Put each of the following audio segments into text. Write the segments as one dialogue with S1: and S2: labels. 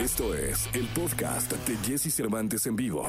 S1: Esto es el podcast de Jesse Cervantes en vivo.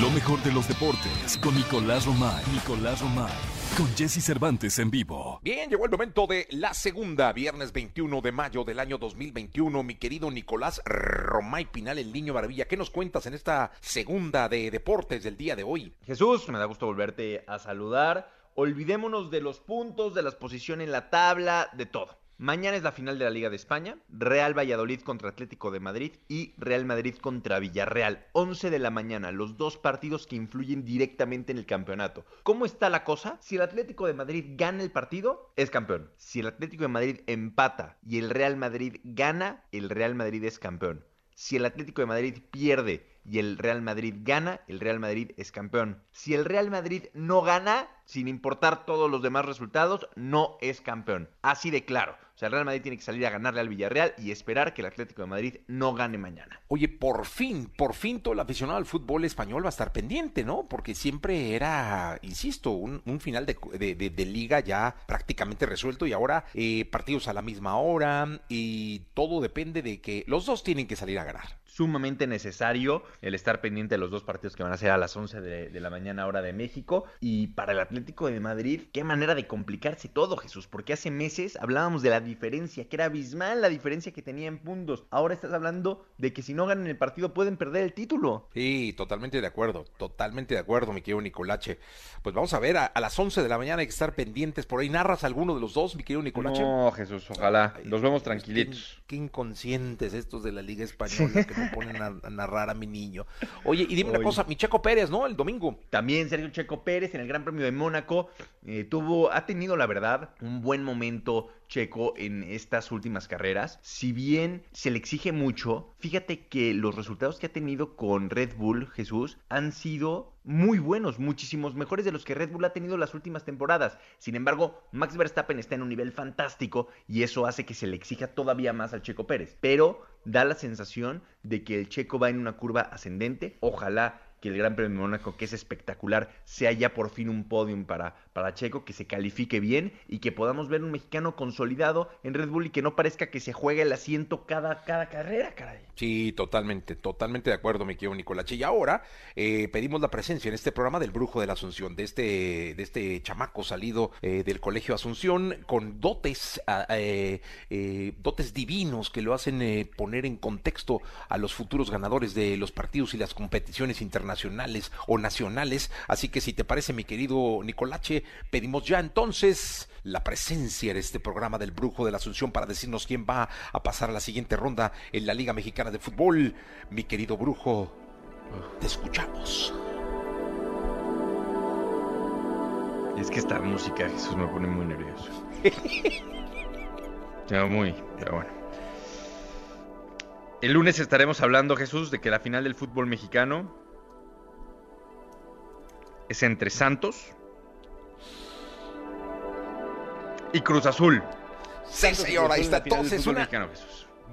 S2: Lo mejor de los deportes con Nicolás Romay. Nicolás Romay. Con Jesse Cervantes en vivo.
S3: Bien, llegó el momento de la segunda, viernes 21 de mayo del año 2021. Mi querido Nicolás Romay Pinal, el niño maravilla. ¿Qué nos cuentas en esta segunda de deportes del día de hoy?
S4: Jesús, me da gusto volverte a saludar. Olvidémonos de los puntos, de las posiciones en la tabla, de todo. Mañana es la final de la Liga de España, Real Valladolid contra Atlético de Madrid y Real Madrid contra Villarreal. 11 de la mañana, los dos partidos que influyen directamente en el campeonato. ¿Cómo está la cosa? Si el Atlético de Madrid gana el partido, es campeón. Si el Atlético de Madrid empata y el Real Madrid gana, el Real Madrid es campeón. Si el Atlético de Madrid pierde y el Real Madrid gana, el Real Madrid es campeón. Si el Real Madrid no gana, sin importar todos los demás resultados, no es campeón. Así de claro. O sea, el Real Madrid tiene que salir a ganarle al Villarreal y esperar que el Atlético de Madrid no gane mañana.
S3: Oye, por fin, por fin todo el aficionado al fútbol español va a estar pendiente, ¿no? Porque siempre era, insisto, un, final de, liga ya prácticamente resuelto y ahora eh, partidos a la misma hora y todo depende de que los dos tienen que salir a ganar
S4: sumamente necesario el estar pendiente de los dos partidos que van a ser a las 11 de, la mañana hora de México. Y para el Atlético de Madrid, qué manera de complicarse todo, Jesús, porque hace meses hablábamos de la diferencia, que era abismal la diferencia que tenía en puntos. Ahora estás hablando de que si no ganan el partido pueden perder el título.
S3: Sí, totalmente de acuerdo, totalmente de acuerdo, mi querido Nicolache. Pues vamos a ver, a, las 11 de la mañana hay que estar pendientes por ahí. ¿Narras alguno de los dos, mi querido Nicolache?
S4: No, Jesús, ojalá. Los vemos tranquilitos.
S3: Qué, inconscientes estos de la Liga Española que ponen a, narrar a mi niño. Oye, y dime una cosa, mi Checo Pérez, ¿no? El domingo.
S4: También Sergio Checo Pérez en el Gran Premio de Mónaco eh, tuvo, ha tenido la verdad un buen momento Checo en estas últimas carreras. Si bien se le exige mucho, fíjate que los resultados que ha tenido con Red Bull, Jesús, han sido muy buenos, muchísimos mejores de los que Red Bull ha tenido las últimas temporadas. Sin embargo, Max Verstappen está en un nivel fantástico y eso hace que se le exija todavía más al Checo Pérez. Pero da la sensación de que el Checo va en una curva ascendente. Ojalá que el Gran Premio de Mónaco, que es espectacular, sea ya por fin un podium para, para Checo, que se califique bien y que podamos ver un mexicano consolidado en Red Bull y que no parezca que se juegue el asiento cada, cada carrera, caray.
S3: Sí, totalmente, totalmente de acuerdo, mi querido Nicolache. Y ahora eh, pedimos la presencia en este programa del Brujo de la Asunción, de este, de este chamaco salido eh, del Colegio Asunción con dotes, ah, eh, dotes divinos que lo hacen poner en contexto a los futuros ganadores de los partidos y las competiciones internacionales nacionales o nacionales. Así que si te parece, mi querido Nicolache, pedimos ya entonces la presencia en este programa del Brujo de la Asunción para decirnos quién va a pasar a la siguiente ronda en la Liga Mexicana de Fútbol. Mi querido Brujo, te escuchamos.
S4: Es que esta música, Jesús, me pone muy nervioso. muy, pero bueno. El lunes estaremos hablando, Jesús, de que la final del fútbol mexicano es entre Santos y Cruz Azul.
S3: Sí, señor, ahí está. Entonces, una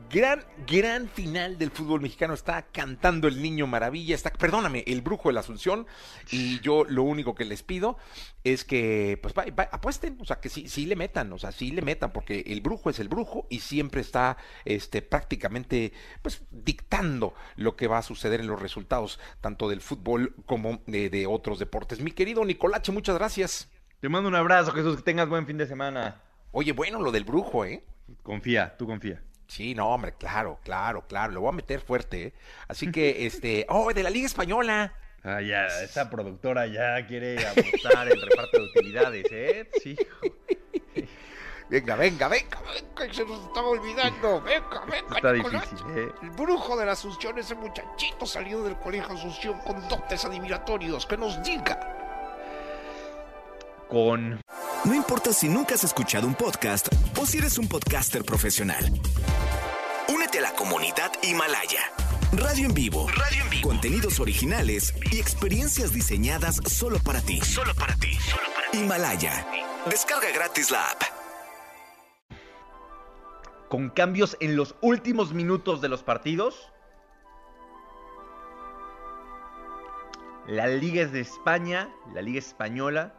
S3: gran, gran final del fútbol mexicano. Está cantando el niño maravilla. Está, perdóname, el brujo de la Asunción. Y yo lo único que les pido es que, pues, apuesten. O sea, que sí, sí le metan. O sea, sí le metan. Porque el brujo es el brujo y siempre está, este, prácticamente, pues, dictando lo que va a suceder en los resultados, tanto del fútbol como de, de otros deportes. Mi querido Nicolache, muchas gracias.
S4: Te mando un abrazo, Jesús. Que tengas buen fin de semana.
S3: Oye, bueno, lo del brujo, ¿eh?
S4: Confía, tú confía.
S3: Sí, no, hombre, claro, claro, claro. Lo voy a meter fuerte, ¿eh? Así que, este. ¡Oh, de la Liga Española!
S4: Ah, ya, esa productora ya quiere apostar el reparto de utilidades, ¿eh? Sí.
S3: Venga, venga, venga, venga, se nos estaba olvidando. Venga, venga,
S4: Está difícil, ¿eh?
S3: El brujo de la Asunción, ese muchachito salido del colegio Asunción con dotes adivinatorios, que nos diga.
S4: Con.
S1: No importa si nunca has escuchado un podcast o si eres un podcaster profesional. Únete a la comunidad Himalaya. Radio en vivo. Radio en vivo. Contenidos originales y experiencias diseñadas solo para ti. Solo para ti. Himalaya. Descarga gratis la app.
S4: Con cambios en los últimos minutos de los partidos. La Liga es de España, la Liga Española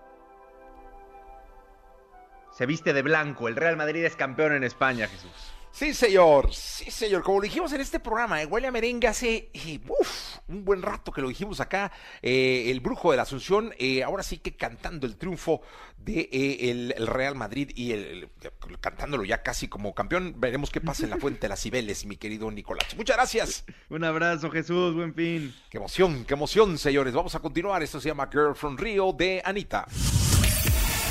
S4: se viste de blanco. El Real Madrid es campeón en España, Jesús.
S3: Sí, señor, sí, señor. Como lo dijimos en este programa, eh, huele a merengue hace eh, uf, un buen rato que lo dijimos acá, eh, el brujo de la Asunción, eh, ahora sí que cantando el triunfo de eh, el, el Real Madrid y el, el- cantándolo ya casi como campeón. Veremos qué pasa en la Fuente de las Cibeles, mi querido Nicolás. Muchas gracias.
S4: Un abrazo, Jesús, buen fin.
S3: Qué emoción, qué emoción, señores. Vamos a continuar. Esto se llama Girl from Rio de Anita.